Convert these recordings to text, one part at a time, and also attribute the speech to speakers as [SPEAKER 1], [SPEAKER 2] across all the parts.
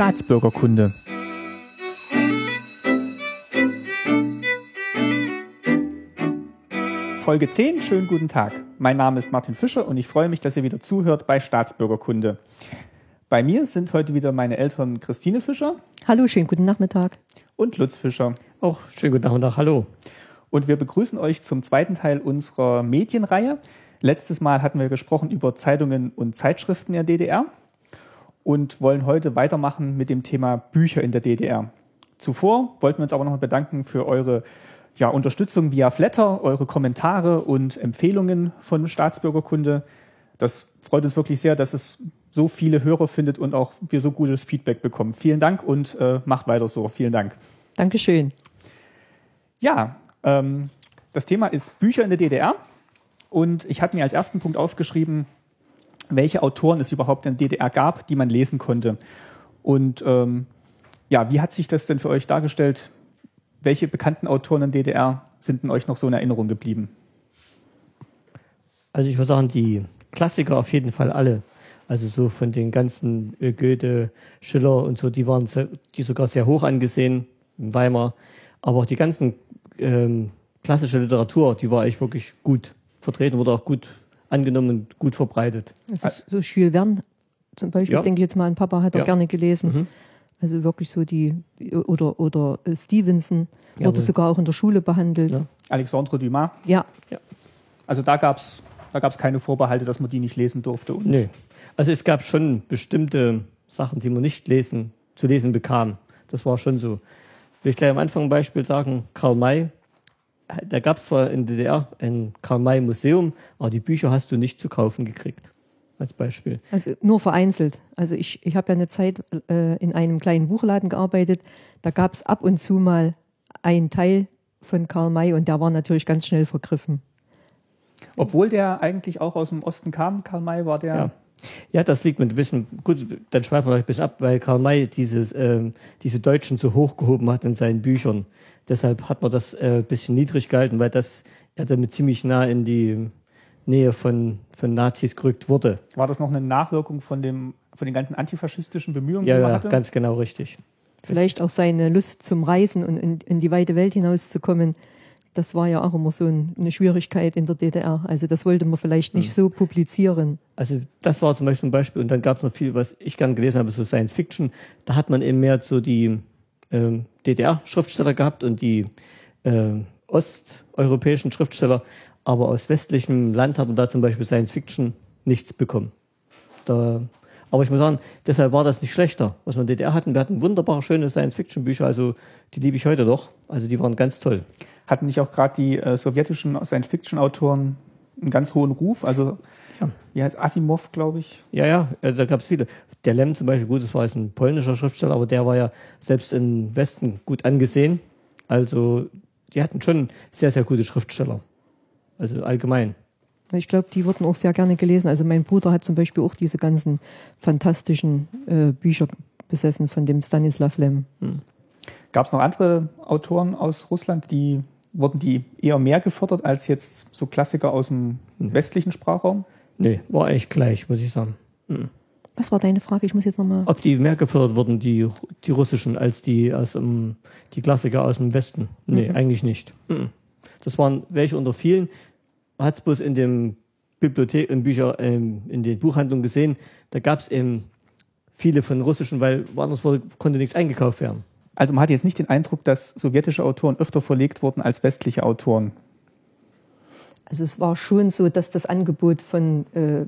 [SPEAKER 1] Staatsbürgerkunde. Folge 10, schönen guten Tag. Mein Name ist Martin Fischer und ich freue mich, dass ihr wieder zuhört bei Staatsbürgerkunde. Bei mir sind heute wieder meine Eltern Christine Fischer.
[SPEAKER 2] Hallo, schönen guten Nachmittag.
[SPEAKER 1] Und Lutz Fischer.
[SPEAKER 3] Auch schönen guten Nachmittag, hallo.
[SPEAKER 1] Und wir begrüßen euch zum zweiten Teil unserer Medienreihe. Letztes Mal hatten wir gesprochen über Zeitungen und Zeitschriften in der DDR und wollen heute weitermachen mit dem Thema Bücher in der DDR. Zuvor wollten wir uns aber nochmal bedanken für eure ja, Unterstützung via Flatter, eure Kommentare und Empfehlungen von Staatsbürgerkunde. Das freut uns wirklich sehr, dass es so viele Hörer findet und auch wir so gutes Feedback bekommen. Vielen Dank und äh, macht weiter so. Vielen Dank.
[SPEAKER 2] Dankeschön.
[SPEAKER 1] Ja, ähm, das Thema ist Bücher in der DDR. Und ich hatte mir als ersten Punkt aufgeschrieben, welche Autoren es überhaupt in der DDR gab, die man lesen konnte. Und ähm, ja, wie hat sich das denn für euch dargestellt? Welche bekannten Autoren in der DDR sind in euch noch so in Erinnerung geblieben?
[SPEAKER 3] Also ich würde sagen, die Klassiker auf jeden Fall alle. Also so von den ganzen äh, Goethe, Schiller und so, die waren sehr, die sogar sehr hoch angesehen in Weimar. Aber auch die ganzen ähm, klassische Literatur, die war eigentlich wirklich gut vertreten, wurde auch gut angenommen und gut verbreitet.
[SPEAKER 2] Also so Jules Verne zum Beispiel, ja. denke ich jetzt mal an Papa, hat er ja. gerne gelesen. Mhm. Also wirklich so die, oder, oder äh, Stevenson wurde ja, sogar auch in der Schule behandelt. Ja.
[SPEAKER 1] Alexandre Dumas.
[SPEAKER 2] Ja.
[SPEAKER 1] ja. Also da gab es da gab's keine Vorbehalte, dass man die nicht lesen durfte. Und
[SPEAKER 3] nee. Also es gab schon bestimmte Sachen, die man nicht lesen, zu lesen bekam. Das war schon so. Will ich gleich am Anfang ein Beispiel sagen, Karl May, da gab es zwar in der DDR ein Karl-May-Museum, aber die Bücher hast du nicht zu kaufen gekriegt. Als Beispiel.
[SPEAKER 2] Also nur vereinzelt. Also ich, ich habe ja eine Zeit äh, in einem kleinen Buchladen gearbeitet. Da gab es ab und zu mal einen Teil von Karl May und der war natürlich ganz schnell vergriffen.
[SPEAKER 1] Obwohl der eigentlich auch aus dem Osten kam, Karl May war der.
[SPEAKER 3] Ja. Ja, das liegt mir ein bisschen, gut, dann schweifen wir ein bisschen ab, weil Karl May dieses, ähm, diese Deutschen so hochgehoben hat in seinen Büchern. Deshalb hat man das ein äh, bisschen niedrig gehalten, weil das er damit ziemlich nah in die Nähe von, von Nazis gerückt wurde.
[SPEAKER 1] War das noch eine Nachwirkung von, dem, von den ganzen antifaschistischen Bemühungen,
[SPEAKER 3] ja, die man ja, hatte? Ja, ganz genau richtig.
[SPEAKER 2] Vielleicht auch seine Lust zum Reisen und in, in die weite Welt hinauszukommen. Das war ja auch immer so eine Schwierigkeit in der DDR. Also das wollte man vielleicht nicht hm. so publizieren.
[SPEAKER 3] Also das war zum Beispiel ein Beispiel. Und dann gab es noch viel, was ich gerne gelesen habe, so Science Fiction. Da hat man eben mehr so die äh, DDR-Schriftsteller gehabt und die äh, osteuropäischen Schriftsteller, aber aus westlichem Land hat man da zum Beispiel Science Fiction nichts bekommen. Da, aber ich muss sagen, deshalb war das nicht schlechter, was wir in der DDR hatten. Wir hatten wunderbare, schöne Science-Fiction-Bücher, also die liebe ich heute doch. Also die waren ganz toll.
[SPEAKER 1] Hatten nicht auch gerade die äh, sowjetischen Science-Fiction-Autoren einen ganz hohen Ruf? Also, ja. wie heißt Asimov, glaube ich?
[SPEAKER 3] Ja, ja, äh, da gab es viele der Lem zum Beispiel, gut, das war jetzt ein polnischer Schriftsteller, aber der war ja selbst im Westen gut angesehen. Also die hatten schon sehr, sehr gute Schriftsteller. Also allgemein.
[SPEAKER 2] Ich glaube, die wurden auch sehr gerne gelesen. Also mein Bruder hat zum Beispiel auch diese ganzen fantastischen äh, Bücher besessen von dem Stanislav Lem. Hm.
[SPEAKER 1] Gab es noch andere Autoren aus Russland, die wurden die eher mehr gefördert als jetzt so Klassiker aus dem hm. westlichen Sprachraum?
[SPEAKER 3] Nee, war eigentlich gleich, muss ich sagen. Hm.
[SPEAKER 2] Was war deine Frage? Ich muss jetzt nochmal.
[SPEAKER 3] Ob die mehr gefördert wurden, die, die russischen, als die, aus dem, die Klassiker aus dem Westen? Nee, mhm. eigentlich nicht. Mhm. Das waren welche unter vielen. Hat es bloß in dem Bibliothek, in Bücher, ähm, in den Buchhandlungen gesehen, da gab es eben viele von russischen, weil woanders wurde, konnte nichts eingekauft werden.
[SPEAKER 1] Also man hat jetzt nicht den Eindruck, dass sowjetische Autoren öfter verlegt wurden als westliche Autoren.
[SPEAKER 2] Also es war schon so, dass das Angebot von äh,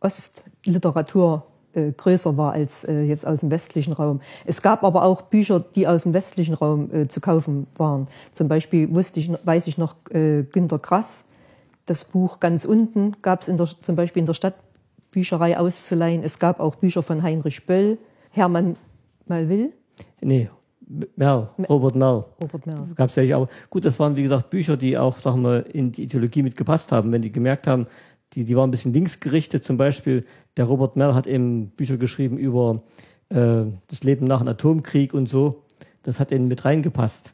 [SPEAKER 2] Ostliteratur äh, größer war als äh, jetzt aus dem westlichen Raum. Es gab aber auch Bücher, die aus dem westlichen Raum äh, zu kaufen waren. Zum Beispiel wusste ich, weiß ich noch äh, Günter Grass. Das Buch ganz unten gab es zum Beispiel in der Stadtbücherei auszuleihen. Es gab auch Bücher von Heinrich Böll, Hermann Malwill.
[SPEAKER 3] Nee, Merl, Robert Merl. Robert Merl. Gab es ja aber gut, das waren wie gesagt Bücher, die auch sagen wir, in die Ideologie mitgepasst haben. Wenn die gemerkt haben, die, die waren ein bisschen linksgerichtet. Zum Beispiel, der Robert Mell hat eben Bücher geschrieben über äh, das Leben nach dem Atomkrieg und so. Das hat ihnen mit reingepasst.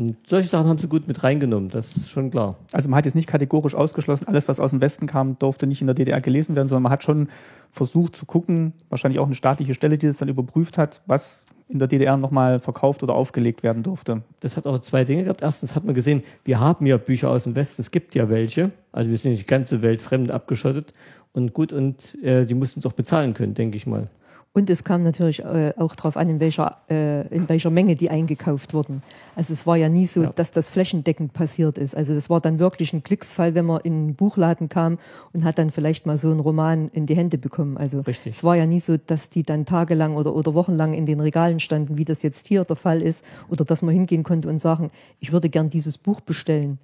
[SPEAKER 3] Und solche Sachen haben sie gut mit reingenommen, das ist schon klar.
[SPEAKER 1] Also man hat jetzt nicht kategorisch ausgeschlossen, alles, was aus dem Westen kam, durfte nicht in der DDR gelesen werden, sondern man hat schon versucht zu gucken, wahrscheinlich auch eine staatliche Stelle, die das dann überprüft hat, was in der DDR nochmal verkauft oder aufgelegt werden durfte.
[SPEAKER 3] Das hat auch zwei Dinge gehabt. Erstens hat man gesehen, wir haben ja Bücher aus dem Westen, es gibt ja welche. Also wir sind nicht die ganze Welt fremd abgeschottet. Und gut, und äh, die mussten es auch bezahlen können, denke ich mal.
[SPEAKER 2] Und es kam natürlich äh, auch darauf an, in welcher, äh, in welcher Menge die eingekauft wurden. Also es war ja nie so, ja. dass das flächendeckend passiert ist. Also das war dann wirklich ein Glücksfall, wenn man in einen Buchladen kam und hat dann vielleicht mal so einen Roman in die Hände bekommen. Also Richtig. es war ja nie so, dass die dann tagelang oder, oder wochenlang in den Regalen standen, wie das jetzt hier der Fall ist. Oder dass man hingehen konnte und sagen, ich würde gern dieses Buch bestellen.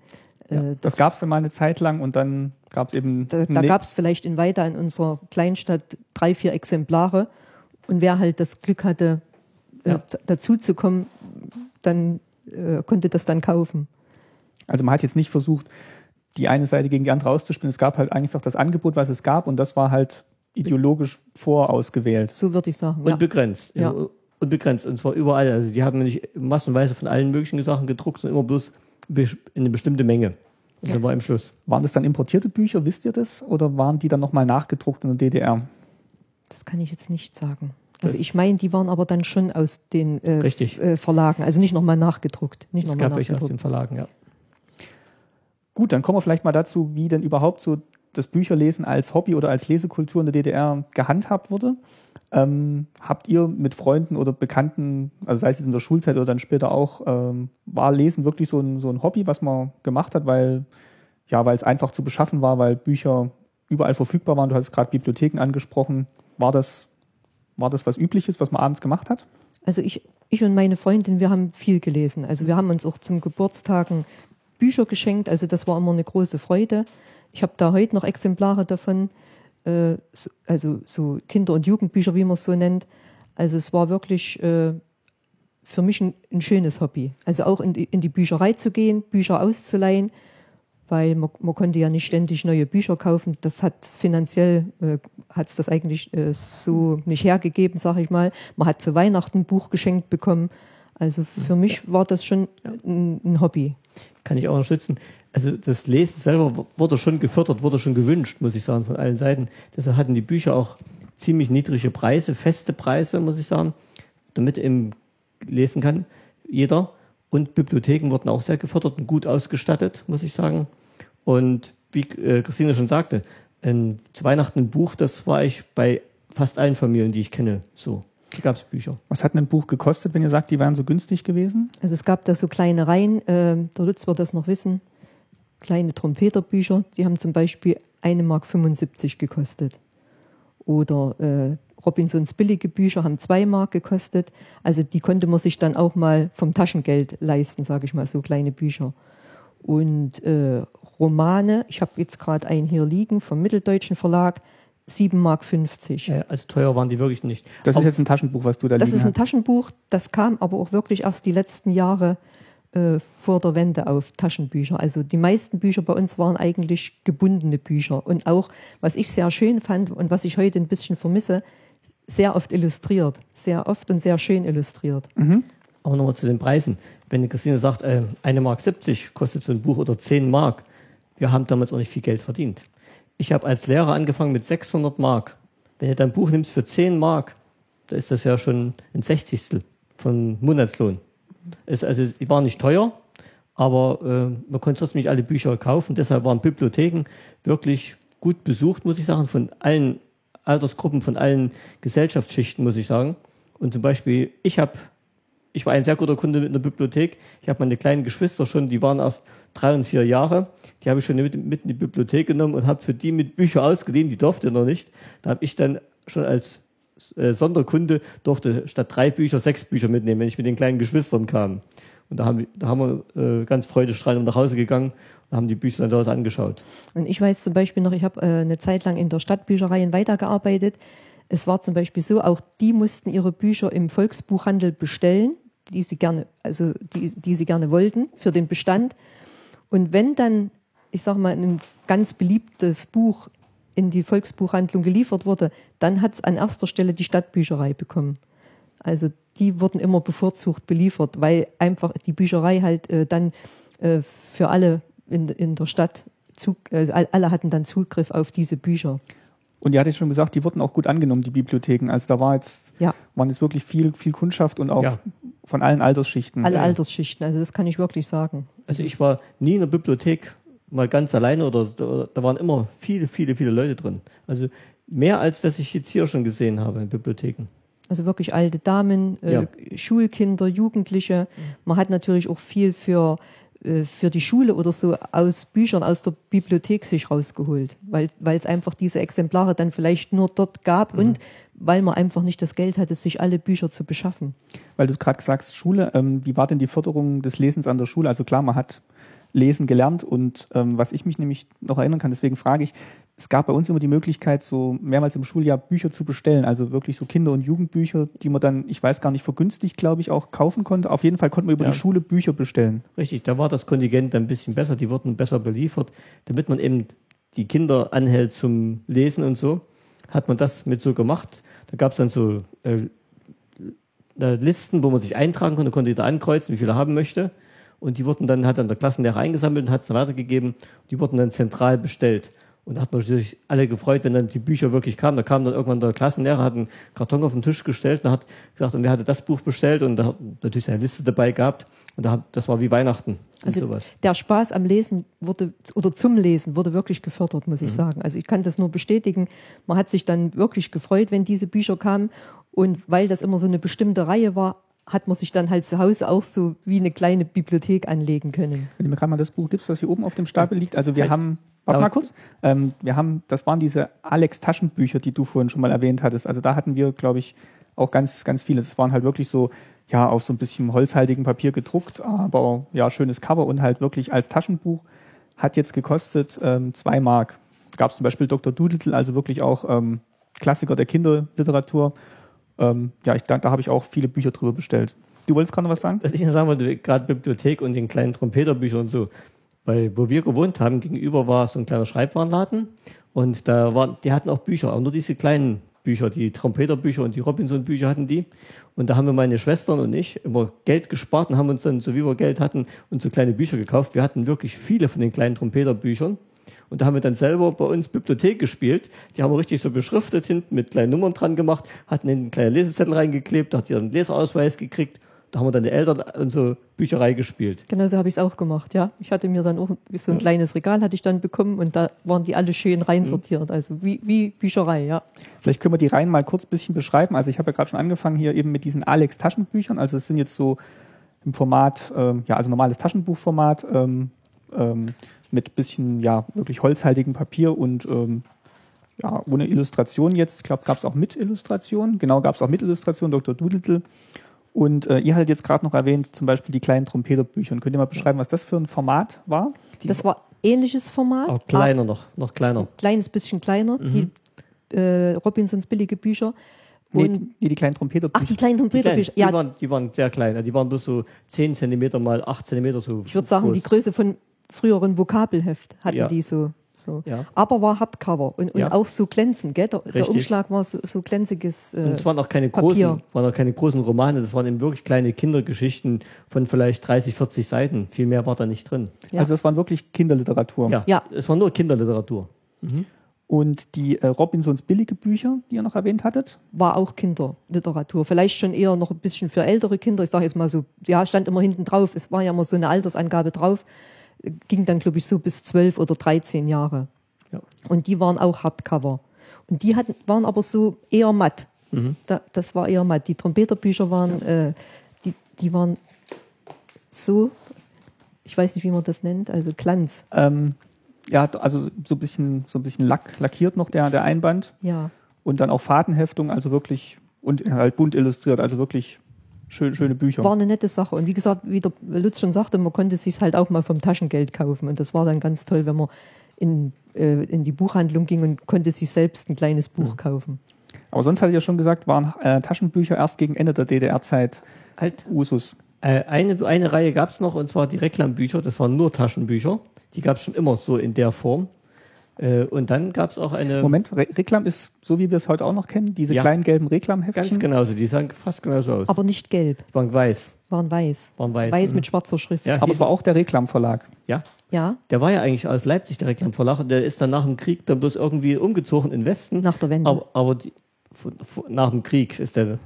[SPEAKER 1] Ja, äh, das, das gab es mal eine Zeit lang und dann gab es eben.
[SPEAKER 2] Da, da gab es vielleicht in Weida in unserer Kleinstadt drei, vier Exemplare. Und wer halt das Glück hatte, äh, ja. dazu zu kommen, dann äh, konnte das dann kaufen.
[SPEAKER 1] Also man hat jetzt nicht versucht, die eine Seite gegen die andere auszuspielen. Es gab halt einfach das Angebot, was es gab, und das war halt ideologisch vorausgewählt.
[SPEAKER 2] So würde ich sagen.
[SPEAKER 3] Und begrenzt. Ja. Und begrenzt. Und zwar überall. Also die haben nicht massenweise von allen möglichen Sachen gedruckt, sondern immer bloß in eine bestimmte Menge. Und dann war im Schluss.
[SPEAKER 1] Waren das dann importierte Bücher, wisst ihr das? Oder waren die dann nochmal nachgedruckt in der DDR?
[SPEAKER 2] Das kann ich jetzt nicht sagen. Also ich meine, die waren aber dann schon aus den äh, äh, Verlagen, also nicht nochmal nachgedruckt. Nicht
[SPEAKER 3] es
[SPEAKER 2] noch
[SPEAKER 3] gab welche aus den Verlagen, ja.
[SPEAKER 1] Gut, dann kommen wir vielleicht mal dazu, wie denn überhaupt so das Bücherlesen als Hobby oder als Lesekultur in der DDR gehandhabt wurde. Ähm, habt ihr mit Freunden oder Bekannten, also sei es in der Schulzeit oder dann später auch, ähm, war Lesen wirklich so ein, so ein Hobby, was man gemacht hat, weil ja, weil es einfach zu beschaffen war, weil Bücher überall verfügbar waren. Du hast gerade Bibliotheken angesprochen. War das, war das was Übliches, was man abends gemacht hat?
[SPEAKER 2] Also ich, ich und meine Freundin, wir haben viel gelesen. Also wir haben uns auch zum Geburtstagen Bücher geschenkt. Also das war immer eine große Freude. Ich habe da heute noch Exemplare davon, äh, also so Kinder- und Jugendbücher, wie man es so nennt. Also es war wirklich äh, für mich ein, ein, schönes Hobby. Also auch in die, in die Bücherei zu gehen, Bücher auszuleihen weil man, man konnte ja nicht ständig neue Bücher kaufen. Das hat finanziell äh, hat es das eigentlich äh, so nicht hergegeben, sage ich mal. Man hat zu Weihnachten ein Buch geschenkt bekommen. Also für mich war das schon ein, ein Hobby.
[SPEAKER 3] Kann ich auch unterstützen. Also das Lesen selber wurde schon gefördert, wurde schon gewünscht, muss ich sagen, von allen Seiten. Deshalb hatten die Bücher auch ziemlich niedrige Preise, feste Preise, muss ich sagen, damit eben lesen kann jeder. Und Bibliotheken wurden auch sehr gefördert und gut ausgestattet, muss ich sagen. Und wie äh, Christine schon sagte, ein, zu Weihnachten ein Buch, das war ich bei fast allen Familien, die ich kenne, so. Da gab es Bücher.
[SPEAKER 1] Was hat ein Buch gekostet, wenn ihr sagt, die wären so günstig gewesen?
[SPEAKER 2] Also es gab da so kleine Reihen, äh, der Lutz wird das noch wissen, kleine Trompeterbücher, die haben zum Beispiel 1,75 Mark gekostet. Oder äh, Robinsons billige Bücher haben zwei Mark gekostet. Also die konnte man sich dann auch mal vom Taschengeld leisten, sage ich mal, so kleine Bücher. Und äh, Romane, ich habe jetzt gerade einen hier liegen vom Mitteldeutschen Verlag, 7,50 Mark.
[SPEAKER 3] Ja, also teuer waren die wirklich nicht.
[SPEAKER 1] Das aber ist jetzt ein Taschenbuch, was du da
[SPEAKER 2] Das ist ein hast. Taschenbuch, das kam aber auch wirklich erst die letzten Jahre äh, vor der Wende auf Taschenbücher. Also die meisten Bücher bei uns waren eigentlich gebundene Bücher. Und auch, was ich sehr schön fand und was ich heute ein bisschen vermisse, sehr oft illustriert. Sehr oft und sehr schön illustriert.
[SPEAKER 3] Mhm. Aber nochmal zu den Preisen. Wenn die Christine sagt, äh, 1,70 Mark kostet so ein Buch oder 10 Mark, wir haben damals auch nicht viel Geld verdient. Ich habe als Lehrer angefangen mit 600 Mark. Wenn du dein Buch nimmst für 10 Mark, da ist das ja schon ein Sechzigstel von Monatslohn. Es, also, die waren nicht teuer, aber äh, man konnte trotzdem nicht alle Bücher kaufen. Deshalb waren Bibliotheken wirklich gut besucht, muss ich sagen, von allen Altersgruppen, von allen Gesellschaftsschichten, muss ich sagen. Und zum Beispiel, ich habe, ich war ein sehr guter Kunde mit einer Bibliothek. Ich habe meine kleinen Geschwister schon, die waren erst drei und vier Jahre. Die habe ich schon mit, mit in die Bibliothek genommen und habe für die mit Bücher ausgeliehen. Die durfte noch nicht. Da habe ich dann schon als äh, Sonderkunde durfte statt drei Bücher sechs Bücher mitnehmen, wenn ich mit den kleinen Geschwistern kam. Und da haben, da haben wir äh, ganz freudestrahlend nach Hause gegangen und haben die Bücher dann dort angeschaut.
[SPEAKER 2] Und ich weiß zum Beispiel noch, ich habe äh, eine Zeit lang in der Stadtbücherei weitergearbeitet. Es war zum Beispiel so, auch die mussten ihre Bücher im Volksbuchhandel bestellen, die sie gerne, also die, die sie gerne wollten für den Bestand. Und wenn dann, ich sage mal, ein ganz beliebtes Buch in die Volksbuchhandlung geliefert wurde, dann hat es an erster Stelle die Stadtbücherei bekommen. Also die wurden immer bevorzugt beliefert, weil einfach die Bücherei halt äh, dann äh, für alle in, in der Stadt, Zug, äh, alle hatten dann Zugriff auf diese Bücher.
[SPEAKER 1] Und ihr hattet schon gesagt, die wurden auch gut angenommen, die Bibliotheken. Also da war jetzt,
[SPEAKER 2] Ja.
[SPEAKER 1] waren jetzt wirklich viel, viel Kundschaft und auch
[SPEAKER 3] Ja.
[SPEAKER 1] von allen Altersschichten.
[SPEAKER 2] Alle
[SPEAKER 3] Ja.
[SPEAKER 2] Altersschichten, also das kann ich wirklich sagen.
[SPEAKER 3] Also ich war nie in der Bibliothek mal ganz alleine oder da- da waren immer viele, viele, viele Leute drin. Also mehr als was ich jetzt hier schon gesehen habe in Bibliotheken.
[SPEAKER 2] Also wirklich alte Damen, äh,
[SPEAKER 3] Ja.
[SPEAKER 2] Schulkinder, Jugendliche. Man hat natürlich auch viel für, äh, für die Schule oder so aus Büchern aus der Bibliothek sich rausgeholt, weil weil es einfach diese Exemplare dann vielleicht nur dort gab und weil man einfach nicht das Geld hatte, sich alle Bücher zu beschaffen.
[SPEAKER 1] Weil du gerade sagst, Schule, ähm, wie war denn die Förderung des Lesens an der Schule? Also klar, man hat Lesen gelernt und ähm, was ich mich nämlich noch erinnern kann, deswegen frage ich, es gab bei uns immer die Möglichkeit, so mehrmals im Schuljahr Bücher zu bestellen, also wirklich so Kinder- und Jugendbücher, die man dann, ich weiß gar nicht, vergünstigt, glaube ich, auch kaufen konnte. Auf jeden Fall konnte man über
[SPEAKER 3] Ja.
[SPEAKER 1] die Schule Bücher bestellen.
[SPEAKER 3] Richtig, da war das Kontingent ein bisschen besser, die wurden besser beliefert, damit man eben die Kinder anhält zum Lesen und so, hat man das mit so gemacht. Da gab es dann so äh, Listen, wo man sich eintragen konnte, konnte jeder ankreuzen, wie viele er haben möchte. Und die wurden dann, hat dann der Klassenlehrer eingesammelt und hat es weitergegeben. Die wurden dann zentral bestellt. Und da hat man sich alle gefreut, wenn dann die Bücher wirklich kamen. Da kam dann irgendwann der Klassenlehrer, hat einen Karton auf den Tisch gestellt und hat gesagt, und wer hatte das Buch bestellt? Und da hat natürlich seine Liste dabei gehabt. Und da hat, das war wie Weihnachten und
[SPEAKER 2] Also
[SPEAKER 3] sowas.
[SPEAKER 2] der Spaß am Lesen wurde oder zum Lesen wurde wirklich gefördert, muss ich sagen. Also ich kann das nur bestätigen. Man hat sich dann wirklich gefreut, wenn diese Bücher kamen. Und weil das immer so eine bestimmte Reihe war, hat man sich dann halt zu Hause auch so wie eine kleine Bibliothek anlegen können.
[SPEAKER 1] Wenn du mir gerade mal das Buch gibst, was hier oben auf dem Stapel liegt. Also wir
[SPEAKER 3] Halt.
[SPEAKER 1] haben, warte mal kurz, ähm, wir haben, das waren diese Alex-Taschenbücher, die du vorhin schon mal erwähnt hattest. Also da hatten wir, glaube ich, auch ganz, ganz viele. Das waren halt wirklich so, ja, auf so ein bisschen holzhaltigem Papier gedruckt, aber ja, schönes Cover und halt wirklich als Taschenbuch. Hat jetzt gekostet ähm, zwei Mark. Gab es zum Beispiel Dr. Doodle, also wirklich auch ähm, Klassiker der Kinderliteratur. Ähm, ja, ich, da, da habe ich auch viele Bücher drüber bestellt. Du wolltest gerade noch was sagen?
[SPEAKER 3] Ich sagen wollte, gerade Bibliothek und den kleinen Trompeterbüchern und so. Weil, wo wir gewohnt haben, gegenüber war so ein kleiner Schreibwarenladen und da waren, die hatten auch Bücher, aber nur diese kleinen Bücher, die Trompeterbücher und die Robinson-Bücher hatten die. Und da haben wir meine Schwestern und ich immer Geld gespart und haben uns dann, so wie wir Geld hatten, uns so kleine Bücher gekauft. Wir hatten wirklich viele von den kleinen Trompeterbüchern. Und da haben wir dann selber bei uns Bibliothek gespielt. Die haben wir richtig so beschriftet hinten mit kleinen Nummern dran gemacht, hatten in einen kleinen Lesezettel reingeklebt, da hat ihr einen Leserausweis gekriegt. Da haben wir dann die Eltern unsere Bücherei gespielt.
[SPEAKER 2] Genau so habe ich es auch gemacht, ja. Ich hatte mir dann auch so ein kleines Regal hatte ich dann bekommen und da waren die alle schön reinsortiert. Also wie, wie Bücherei, ja.
[SPEAKER 1] Vielleicht können wir die Reihen mal kurz ein bisschen beschreiben. Also ich habe ja gerade schon angefangen hier eben mit diesen Alex-Taschenbüchern. Also es sind jetzt so im Format, ähm, ja, also normales Taschenbuchformat ähm, ähm, mit bisschen, ja, wirklich holzhaltigem Papier und ähm, ja, ohne Illustration jetzt. Ich glaube, gab es auch mit Illustration. Genau, gab es auch mit Illustration, Dr. Doodle. Und äh, ihr hattet jetzt gerade noch erwähnt, zum Beispiel die kleinen Trompeterbücher. Und könnt ihr mal beschreiben, was das für ein Format war?
[SPEAKER 2] Das war ähnliches Format.
[SPEAKER 3] Auch kleiner noch, noch kleiner.
[SPEAKER 2] Ein kleines bisschen kleiner, die äh, Robinsons billige Bücher.
[SPEAKER 1] Nee,
[SPEAKER 2] Und,
[SPEAKER 1] die, nee, die kleinen Trompeterbücher.
[SPEAKER 2] ach, die kleinen
[SPEAKER 3] Die, kleinen,
[SPEAKER 2] Trompeterbücher.
[SPEAKER 3] die,
[SPEAKER 2] Ja,
[SPEAKER 3] waren, die waren sehr klein. Die waren bloß so 10 Zentimeter mal 8 Zentimeter so.
[SPEAKER 2] ich würde sagen,
[SPEAKER 3] groß.
[SPEAKER 2] die Größe von früheren Vokabelheft hatten
[SPEAKER 3] Ja.
[SPEAKER 2] die so. so.
[SPEAKER 3] Ja.
[SPEAKER 2] Aber war Hardcover und, und
[SPEAKER 3] Ja.
[SPEAKER 2] auch so glänzend. Gell? Der, der. Umschlag war so, so glänziges. Äh,
[SPEAKER 3] Und es waren auch keine
[SPEAKER 2] Papier.
[SPEAKER 3] großen, waren auch keine großen Romane, das waren eben wirklich kleine Kindergeschichten von vielleicht 30, 40 Seiten. Viel mehr war da nicht drin.
[SPEAKER 2] Ja.
[SPEAKER 1] Also es waren wirklich Kinderliteratur.
[SPEAKER 3] Ja,
[SPEAKER 2] Ja.
[SPEAKER 3] es war nur Kinderliteratur.
[SPEAKER 1] Und die äh, Robinsons billige Bücher, die ihr noch erwähnt hattet,
[SPEAKER 2] war auch Kinderliteratur. Vielleicht schon eher noch ein bisschen für ältere Kinder. Ich sage jetzt mal so, ja, stand immer hinten drauf. Es war ja immer so eine Altersangabe drauf. Ging dann, glaube ich, so bis 12 oder 13 Jahre.
[SPEAKER 3] Ja.
[SPEAKER 2] Und die waren auch Hardcover. Und die hatten, waren aber so eher matt. Da, das war eher matt. Die Trompeterbücher waren, äh, die, die waren so, ich weiß nicht, wie man das nennt, also Glanz.
[SPEAKER 1] ähm, ja, also so ein bisschen, so ein bisschen Lack, lackiert noch der, der Einband
[SPEAKER 2] Ja.
[SPEAKER 1] und dann auch Fadenheftung, also wirklich und halt bunt illustriert, also wirklich schön, schöne Bücher.
[SPEAKER 2] War eine nette Sache. Und wie gesagt, wie der Lutz schon sagte, man konnte sich halt auch mal vom Taschengeld kaufen. Und das war dann ganz toll, wenn man in, äh, in die Buchhandlung ging und konnte sich selbst ein kleines Buch kaufen.
[SPEAKER 1] Aber sonst hatte ich ja schon gesagt, waren äh, Taschenbücher erst gegen Ende der DDR-Zeit
[SPEAKER 3] Halt.
[SPEAKER 1] Usus.
[SPEAKER 3] Äh, eine, eine Reihe gab es noch, und zwar die Reklambücher. Das waren nur Taschenbücher. Die gab es schon immer so in der Form. Äh, und dann gab es auch eine.
[SPEAKER 1] Moment, Re Reklam ist so, wie wir es heute auch noch kennen, diese
[SPEAKER 3] Ja.
[SPEAKER 1] kleinen gelben Reklamheftchen.
[SPEAKER 3] Ganz genauso, die sahen fast genauso aus.
[SPEAKER 2] Aber nicht gelb,
[SPEAKER 3] Die waren weiß.
[SPEAKER 2] waren weiß.
[SPEAKER 3] Waren weiß.
[SPEAKER 2] Weiß
[SPEAKER 3] mhm.
[SPEAKER 2] mit schwarzer Schrift.
[SPEAKER 3] Ja.
[SPEAKER 1] Aber es war auch der Reklamverlag.
[SPEAKER 3] Ja,
[SPEAKER 2] Ja,
[SPEAKER 3] der war ja eigentlich aus Leipzig, der Reklamverlag, und der ist dann nach dem Krieg dann bloß irgendwie umgezogen in den Westen.
[SPEAKER 2] nach der Wende.
[SPEAKER 3] Aber, aber die, von, von, nach dem Krieg ist der,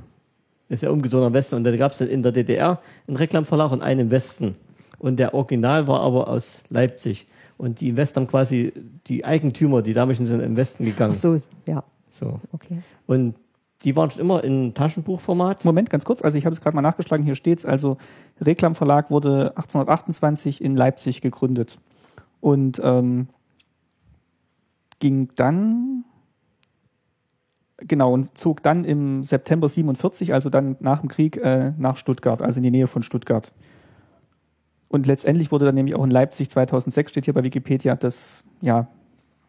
[SPEAKER 3] ist er umgezogen im Westen und da gab es dann in der DDR einen Reklamverlag und einen im Westen. Und der Original war aber aus Leipzig. Und die haben quasi die Eigentümer, die damaligen sind im Westen gegangen.
[SPEAKER 2] Ach so, ja,
[SPEAKER 3] So.
[SPEAKER 2] okay.
[SPEAKER 3] Und die waren schon immer in Taschenbuchformat.
[SPEAKER 1] Moment, ganz kurz. Also ich habe es gerade mal nachgeschlagen. Hier steht's. Also Reklamverlag wurde 1828 in Leipzig gegründet und ähm, ging dann genau und zog dann im September 47, also dann nach dem Krieg, äh, nach Stuttgart, also in die Nähe von Stuttgart. Und letztendlich wurde dann nämlich auch in Leipzig 2006 steht hier bei Wikipedia das ja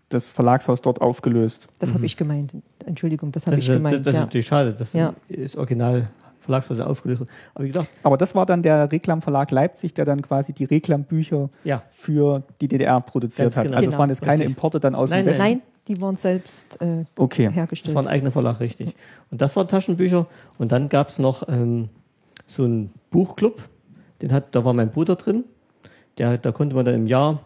[SPEAKER 1] das Verlagshaus dort aufgelöst.
[SPEAKER 2] Das habe ich gemeint. Entschuldigung, das habe
[SPEAKER 3] Das,
[SPEAKER 2] ich
[SPEAKER 3] ist,
[SPEAKER 2] gemeint.
[SPEAKER 3] das, das ist
[SPEAKER 2] ja.
[SPEAKER 3] natürlich schade. Das
[SPEAKER 2] Ja.
[SPEAKER 3] ist original Verlagshaus aufgelöst. worden. Aber wie gesagt,
[SPEAKER 1] Aber das war dann der Reklamverlag Leipzig, der dann quasi die Reklambücher
[SPEAKER 3] ja,
[SPEAKER 1] für die DDR produziert
[SPEAKER 3] Ganz
[SPEAKER 1] hat.
[SPEAKER 3] genau.
[SPEAKER 1] Also es
[SPEAKER 2] Genau.
[SPEAKER 1] waren jetzt keine
[SPEAKER 3] Richtig.
[SPEAKER 1] Importe dann aus
[SPEAKER 3] Nein,
[SPEAKER 1] dem Westen.
[SPEAKER 2] Nein, die waren selbst äh,
[SPEAKER 1] Okay.
[SPEAKER 3] das
[SPEAKER 2] hergestellt.
[SPEAKER 3] war ein eigener Verlag, richtig. Und das waren Taschenbücher. Und dann gab es noch ähm, so einen Buchclub. Den hat, da war mein Bruder drin. Der, da konnte man dann im Jahr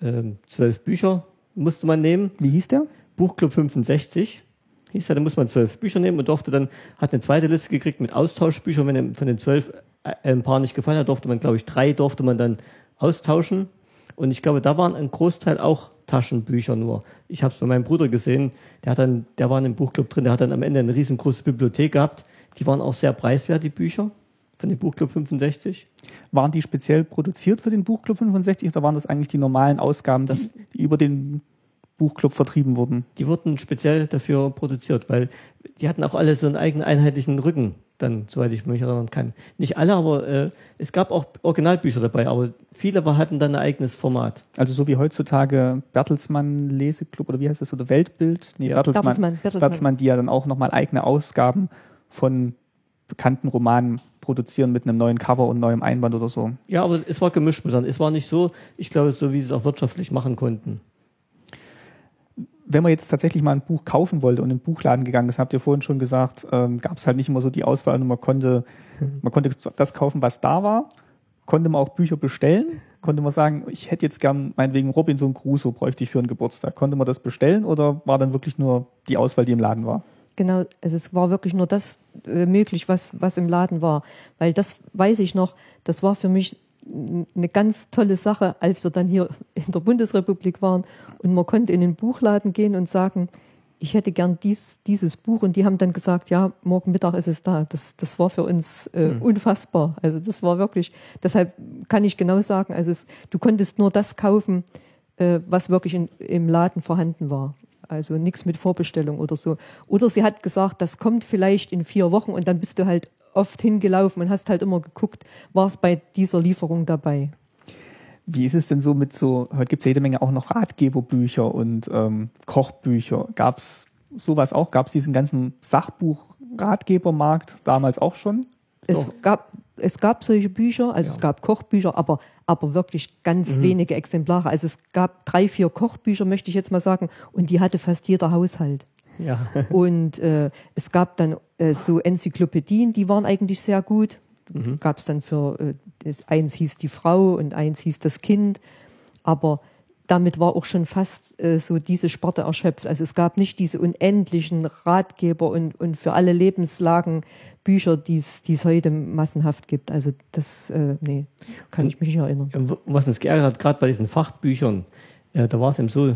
[SPEAKER 3] ähm, zwölf Bücher musste man nehmen.
[SPEAKER 1] Wie hieß der?
[SPEAKER 3] Buchclub 65 hieß er, da muss man zwölf Bücher nehmen und durfte dann, hat eine zweite Liste gekriegt mit Austauschbüchern. Wenn von den zwölf äh, ein paar nicht gefallen hat, durfte man, glaube ich, drei durfte man dann austauschen. Und ich glaube, da waren ein Großteil auch Taschenbücher nur. Ich habe es bei meinem Bruder gesehen, der hat dann, der war in einem Buchclub drin, der hat dann am Ende eine riesengroße Bibliothek gehabt. Die waren auch sehr preiswert, die Bücher von dem Buchclub 65.
[SPEAKER 1] Waren die speziell produziert für den Buchclub 65 oder waren das eigentlich die normalen Ausgaben, die, die über den Buchclub vertrieben wurden?
[SPEAKER 3] Die wurden speziell dafür produziert, weil die hatten auch alle so einen eigenen einheitlichen Rücken, dann, soweit ich mich erinnern kann. Nicht alle, aber äh, es gab auch Originalbücher dabei, aber viele war, hatten dann ein eigenes Format.
[SPEAKER 1] Also so wie heutzutage Bertelsmann Leseclub oder wie heißt das oder Weltbild? Nee,
[SPEAKER 3] Ja.
[SPEAKER 1] Bertelsmann,
[SPEAKER 2] Bertelsmann, Bertelsmann.
[SPEAKER 1] Bertelsmann, die ja dann auch nochmal eigene Ausgaben von bekannten Romanen produzieren mit einem neuen Cover und neuem Einband oder so.
[SPEAKER 3] Ja, aber es war gemischt. sagen. Es war nicht so, ich glaube, so wie sie es auch wirtschaftlich machen konnten.
[SPEAKER 1] wenn man jetzt tatsächlich mal ein Buch kaufen wollte und in den Buchladen gegangen ist, habt ihr vorhin schon gesagt, ähm, gab es halt nicht immer so die Auswahl und man konnte, man konnte das kaufen, was da war, konnte man auch Bücher bestellen, konnte man sagen, ich hätte jetzt gern meinetwegen Robinson Crusoe bräuchte ich für einen Geburtstag. Konnte man das bestellen oder war dann wirklich nur die Auswahl, die im Laden war?
[SPEAKER 2] Genau, also es war wirklich nur das äh, möglich, was, was im Laden war. Weil das weiß ich noch, das war für mich eine ganz tolle Sache, als wir dann hier in der Bundesrepublik waren und man konnte in den Buchladen gehen und sagen, ich hätte gern dies, dieses Buch und die haben dann gesagt, ja, morgen Mittag ist es da. Das, das war für uns äh, unfassbar. Also das war wirklich, deshalb kann ich genau sagen, also es, du konntest nur das kaufen, äh, was wirklich in, im Laden vorhanden war. Also nichts mit Vorbestellung oder so. Oder sie hat gesagt, das kommt vielleicht in vier Wochen und dann bist du halt oft hingelaufen und hast halt immer geguckt, war es bei dieser Lieferung dabei.
[SPEAKER 1] Wie ist es denn so mit so, heute gibt es ja jede Menge auch noch Ratgeberbücher und ähm, Kochbücher. Gab es sowas auch? Gab es diesen ganzen Sachbuch-Ratgebermarkt damals auch schon?
[SPEAKER 2] Es
[SPEAKER 3] Doch.
[SPEAKER 2] gab, es gab solche Bücher, also
[SPEAKER 3] Ja.
[SPEAKER 2] es gab Kochbücher, aber, aber wirklich ganz wenige Exemplare. Also es gab drei, vier Kochbücher, möchte ich jetzt mal sagen, und die hatte fast jeder Haushalt.
[SPEAKER 3] Ja.
[SPEAKER 2] Und äh, es gab dann äh, so Enzyklopädien, die waren eigentlich sehr gut. Gab es dann für, äh, eins hieß die Frau und eins hieß das Kind. Aber damit war auch schon fast äh, so diese Sparte erschöpft. Also es gab nicht diese unendlichen Ratgeber und, und für alle Lebenslagen Bücher, die es die es heute massenhaft gibt. Also das, äh, nee, kann ich mich nicht erinnern.
[SPEAKER 3] Und Was uns geärgert hat, gerade bei diesen Fachbüchern, äh, da war es eben so,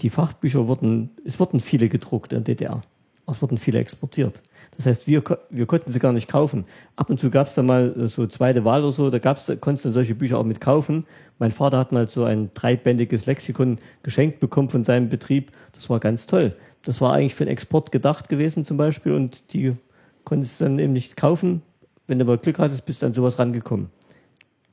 [SPEAKER 3] die Fachbücher wurden, es wurden viele gedruckt in der DDR. Es wurden viele exportiert. Das heißt, wir, wir konnten sie gar nicht kaufen. Ab und zu gab es da mal äh, so zweite Wahl oder so, da gab's, da konntest du solche Bücher auch mit kaufen. Mein Vater hat mal so ein dreibändiges Lexikon geschenkt bekommen von seinem Betrieb. Das war ganz toll. Das war eigentlich für den Export gedacht gewesen zum Beispiel und die konntest du dann eben nicht kaufen. Wenn du aber Glück hattest, bist du an sowas rangekommen.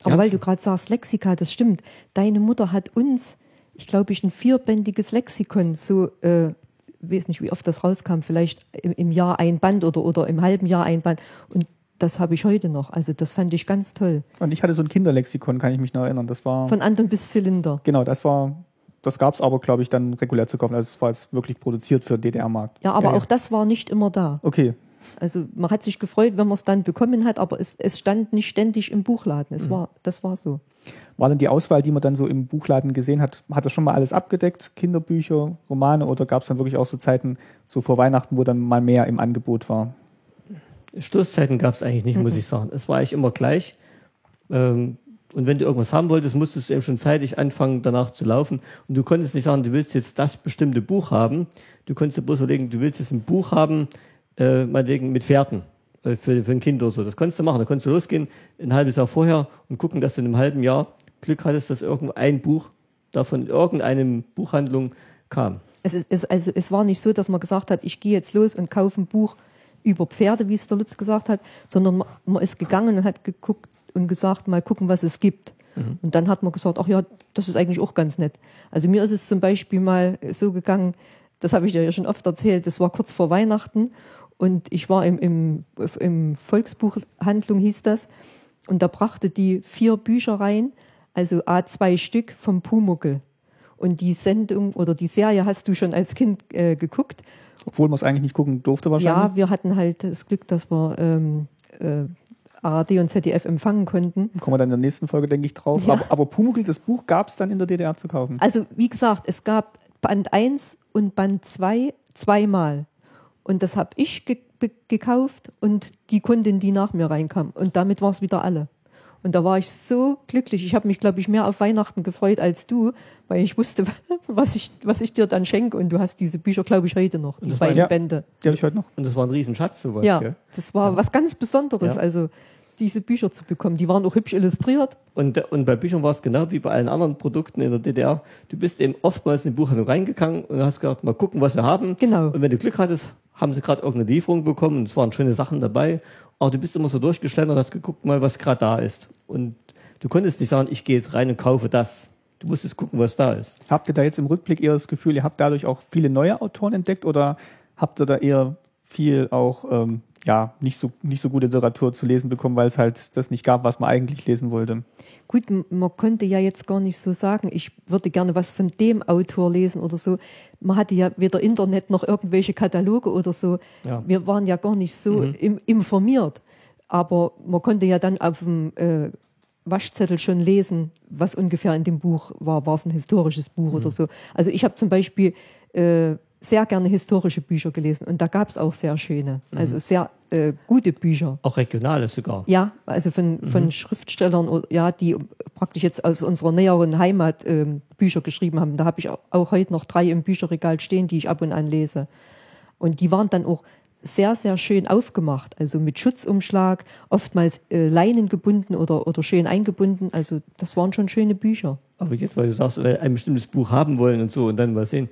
[SPEAKER 2] Aber
[SPEAKER 3] Ja.
[SPEAKER 2] weil du gerade sagst, Lexika, das stimmt. Deine Mutter hat uns, ich glaube, ich ein vierbändiges Lexikon, so, äh, weiß nicht, wie oft das rauskam, vielleicht im, im Jahr ein Band oder, oder im halben Jahr ein Band. Und das habe ich heute noch. Also das fand ich ganz toll.
[SPEAKER 1] Und ich hatte so ein Kinderlexikon, kann ich mich noch erinnern. Das war,
[SPEAKER 2] Von Anton bis Zylinder.
[SPEAKER 1] genau, das war das gab es aber, glaube ich, dann regulär zu kaufen. Also es war jetzt wirklich produziert für DDR-Markt.
[SPEAKER 2] Ja, aber
[SPEAKER 3] Ja, ja.
[SPEAKER 2] auch das war nicht immer da.
[SPEAKER 1] Okay.
[SPEAKER 2] Also man hat sich gefreut, wenn man es dann bekommen hat, aber es, es stand nicht ständig im Buchladen. Es war, das war so.
[SPEAKER 1] War denn die Auswahl, die man dann so im Buchladen gesehen hat, hat das schon mal alles abgedeckt? Kinderbücher, Romane oder gab es dann wirklich auch so Zeiten, so vor Weihnachten, wo dann mal mehr im Angebot war?
[SPEAKER 3] Stoßzeiten gab es eigentlich nicht, muss ich sagen. Es war eigentlich immer gleich. Ähm, und wenn du irgendwas haben wolltest, musstest du eben schon zeitig anfangen, danach zu laufen. Und du konntest nicht sagen, du willst jetzt das bestimmte Buch haben. Du konntest dir bloß überlegen, du willst jetzt ein Buch haben, äh, meinetwegen mit Pferden äh, für, für ein Kind oder so. Das konntest du machen. Da konntest du losgehen, ein halbes Jahr vorher und gucken, dass du in einem halben Jahr Glück hattest, dass irgendwo ein Buch davon irgendeinem Buchhandlung kam.
[SPEAKER 2] Es, ist, es, also, es war nicht so, dass man gesagt hat, ich gehe jetzt los und kaufe ein Buch über Pferde, wie es der Lutz gesagt hat, sondern man, man ist gegangen und hat geguckt und gesagt, mal gucken, was es gibt. Und dann hat man gesagt, ach ja, das ist eigentlich auch ganz nett. Also mir ist es zum Beispiel mal so gegangen, das habe ich dir ja schon oft erzählt, das war kurz vor Weihnachten und ich war im, im, im Volksbuchhandlung, hieß das, und da brachte die vier Bücher rein, also A2 Stück vom Pumuckel. Und die Sendung oder die Serie hast du schon als Kind äh, geguckt.
[SPEAKER 1] Obwohl man es eigentlich nicht gucken durfte wahrscheinlich.
[SPEAKER 2] Ja, wir hatten halt das Glück, dass wir ähm, äh, ARD und ZDF empfangen konnten.
[SPEAKER 1] Kommen wir dann in der nächsten Folge, denke ich, drauf.
[SPEAKER 2] Ja.
[SPEAKER 1] Aber, aber Pumuckl, das Buch, gab es dann in der DDR zu kaufen.
[SPEAKER 2] Also wie gesagt, es gab Band 1 und Band 2 zweimal. Und das habe ich ge gekauft und die Kundin, die nach mir reinkam. Und damit war es wieder alle. Und da war ich so glücklich. Ich habe mich, glaube ich, mehr auf Weihnachten gefreut als du, weil ich wusste, was ich, was ich dir dann schenke. Und du hast diese Bücher, glaube ich, heute noch, die
[SPEAKER 3] das war-
[SPEAKER 2] beiden
[SPEAKER 1] ja.
[SPEAKER 2] Bände.
[SPEAKER 1] Die habe ich heute noch.
[SPEAKER 3] Und das war ein Riesenschatz, sowas.
[SPEAKER 2] Ja,
[SPEAKER 3] Gell?
[SPEAKER 2] das war was ganz Besonderes,
[SPEAKER 3] Ja.
[SPEAKER 2] also diese Bücher zu bekommen. Die waren auch hübsch illustriert.
[SPEAKER 3] Und, und bei Büchern war es genau wie bei allen anderen Produkten in der DDR. Du bist eben oftmals in die Buchhandlung reingegangen und hast gesagt, mal gucken, was wir haben.
[SPEAKER 2] Genau.
[SPEAKER 3] Und wenn du Glück hattest, haben sie gerade irgendeine Lieferung bekommen und es waren schöne Sachen dabei. Aber du bist immer so durchgeschlendert und hast geguckt mal, was gerade da ist. Und du konntest nicht sagen, ich gehe jetzt rein und kaufe das. Du musstest gucken, was da ist.
[SPEAKER 1] Habt ihr da jetzt im Rückblick eher das Gefühl, ihr habt dadurch auch viele neue Autoren entdeckt oder habt ihr da eher viel auch ähm, ja, nicht so, nicht so gute Literatur zu lesen bekommen, weil es halt das nicht gab, was man eigentlich lesen wollte?
[SPEAKER 2] Gut, man konnte ja jetzt gar nicht so sagen, ich würde gerne was von dem Autor lesen oder so. Man hatte ja weder Internet noch irgendwelche Kataloge oder so.
[SPEAKER 3] Ja.
[SPEAKER 2] Wir waren ja gar nicht so im, informiert. Aber man konnte ja dann auf dem äh, Waschzettel schon lesen, was ungefähr in dem Buch war. War es ein historisches Buch oder so? Also ich habe zum Beispiel äh, sehr gerne historische Bücher gelesen und da gab es auch sehr schöne, also sehr äh, gute Bücher.
[SPEAKER 3] Auch regionale sogar.
[SPEAKER 2] Ja, also von, von Schriftstellern, oder- ja, die praktisch jetzt aus unserer näheren Heimat ähm, Bücher geschrieben haben. Da habe ich auch, auch heute noch drei im Bücherregal stehen, die ich ab und an lese. Und die waren dann auch sehr, sehr schön aufgemacht, also mit Schutzumschlag, oftmals äh, Leinen gebunden oder, oder schön eingebunden. Also das waren schon schöne Bücher.
[SPEAKER 3] Aber jetzt, weil du sagst, ein bestimmtes Buch haben wollen und so und dann mal sehen.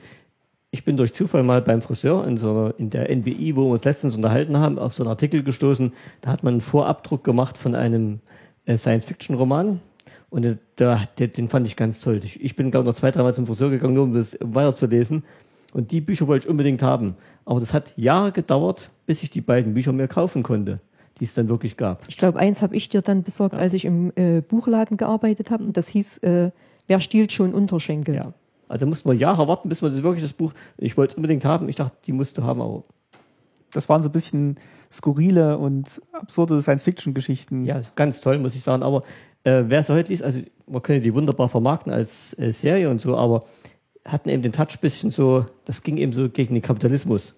[SPEAKER 3] Ich bin durch Zufall mal beim Friseur in, so einer, in der NBI, wo wir uns letztens unterhalten haben, auf so einen Artikel gestoßen. Da hat man einen Vorabdruck gemacht von einem äh, Science-Fiction-Roman. Und äh, da, den, fand ich ganz toll. Ich, ich bin, glaube ich, noch zwei, dreimal zum Friseur gegangen, nur um das weiterzulesen. Und die Bücher wollte ich unbedingt haben. Aber das hat Jahre gedauert, bis ich die beiden Bücher mir kaufen konnte, die es dann wirklich gab.
[SPEAKER 2] Ich glaube, eins habe ich dir dann besorgt, als ich im äh, Buchladen gearbeitet habe. Und das hieß, äh, wer stiehlt schon Unterschenkel?
[SPEAKER 3] Ja. Also da mussten wir Jahre warten, bis wir das wirklich das Buch, ich wollte es unbedingt haben, ich dachte, die musst du haben, aber
[SPEAKER 1] Das waren so ein bisschen skurrile und absurde Science-Fiction-Geschichten.
[SPEAKER 3] ja, ganz toll, muss ich sagen. Aber äh, wer es heute liest, also man könnte die wunderbar vermarkten als äh, Serie und so, aber hatten eben den Touch bisschen so, das ging eben so gegen den Kapitalismus.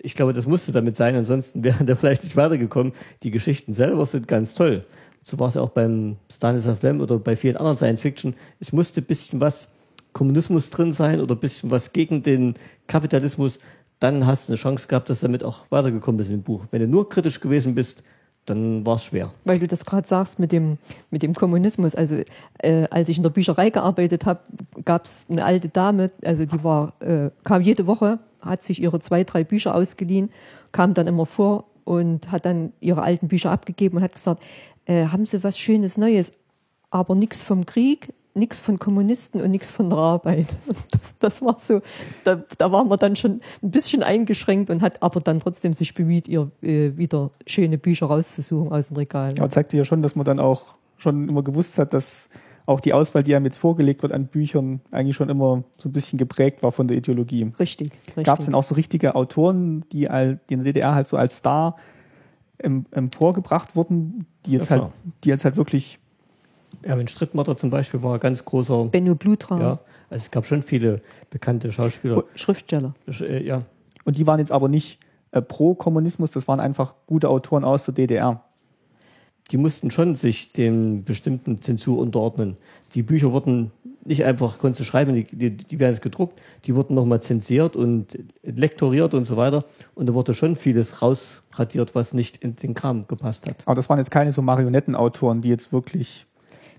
[SPEAKER 3] Ich glaube, das musste damit sein, ansonsten wären der vielleicht nicht weitergekommen. Die Geschichten selber sind ganz toll. So war es ja auch beim Stanislav Lem oder bei vielen anderen Science-Fiction. Es musste ein bisschen was Kommunismus drin sein oder ein bisschen was gegen den Kapitalismus. Dann hast du eine Chance gehabt, dass du damit auch weitergekommen bist mit dem Buch. Wenn du nur kritisch gewesen bist, dann war es schwer.
[SPEAKER 2] Weil du das gerade sagst mit dem, mit dem Kommunismus. Also äh, als ich in der Bücherei gearbeitet habe, gab es eine alte Dame, also die war, äh, kam jede Woche, hat sich ihre zwei, drei Bücher ausgeliehen, kam dann immer vor und hat dann ihre alten Bücher abgegeben und hat gesagt, äh, haben Sie was Schönes Neues, aber nichts vom Krieg, nichts von Kommunisten und nichts von der Arbeit. Das, das war so, da, da war man dann schon ein bisschen eingeschränkt und hat aber dann trotzdem sich bemüht, ihr äh, wieder schöne Bücher rauszusuchen aus dem Regal.
[SPEAKER 1] Aber zeigt sich ja schon, dass man dann auch schon immer gewusst hat, dass auch die Auswahl, die einem jetzt vorgelegt wird an Büchern, eigentlich schon immer so ein bisschen geprägt war von der Ideologie.
[SPEAKER 2] Richtig, richtig.
[SPEAKER 1] Gab es denn auch so richtige Autoren, die, all, die in der DDR halt so als Star em- emporgebracht wurden, die jetzt,
[SPEAKER 3] Ja,
[SPEAKER 1] halt, die jetzt halt wirklich
[SPEAKER 3] Erwin Strittmatter zum Beispiel war ein ganz großer,
[SPEAKER 2] Benno Blutra,
[SPEAKER 3] ja, also es gab schon viele bekannte Schauspieler.
[SPEAKER 2] Schriftsteller.
[SPEAKER 3] Äh, ja,
[SPEAKER 1] Und die waren jetzt aber nicht äh, pro Kommunismus, das waren einfach gute Autoren aus der DDR.
[SPEAKER 3] die mussten schon sich dem bestimmten Zensur unterordnen. Die Bücher wurden nicht einfach, konntest du schreiben, die, die, die werden jetzt gedruckt, die wurden nochmal zensiert und lektoriert und so weiter. Und da wurde schon vieles rausradiert, was nicht in den Kram gepasst hat.
[SPEAKER 1] Aber das waren jetzt keine so Marionettenautoren, die jetzt wirklich,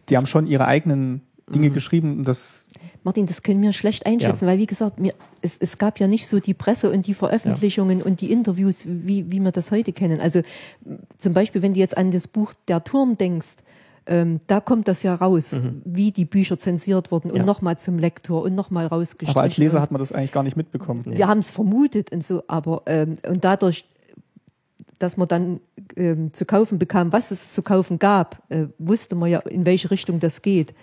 [SPEAKER 1] die haben schon ihre eigenen Dinge geschrieben und das,
[SPEAKER 2] Martin, das können wir schlecht einschätzen, weil wie gesagt, mir, es, es gab ja nicht so die Presse und die Veröffentlichungen und die Interviews, wie, wie wir das heute kennen. Also zum Beispiel, wenn du jetzt an das Buch Der Turm denkst, ähm, da kommt das ja raus, wie die Bücher zensiert wurden und
[SPEAKER 3] Ja.
[SPEAKER 2] nochmal zum Lektor und nochmal rausgestrichen.
[SPEAKER 1] aber als Leser hat man das eigentlich gar nicht mitbekommen.
[SPEAKER 2] wir haben es vermutet und so, aber ähm, und dadurch, dass man dann ähm, zu kaufen bekam, was es zu kaufen gab, äh, wusste man ja, in welche Richtung das geht.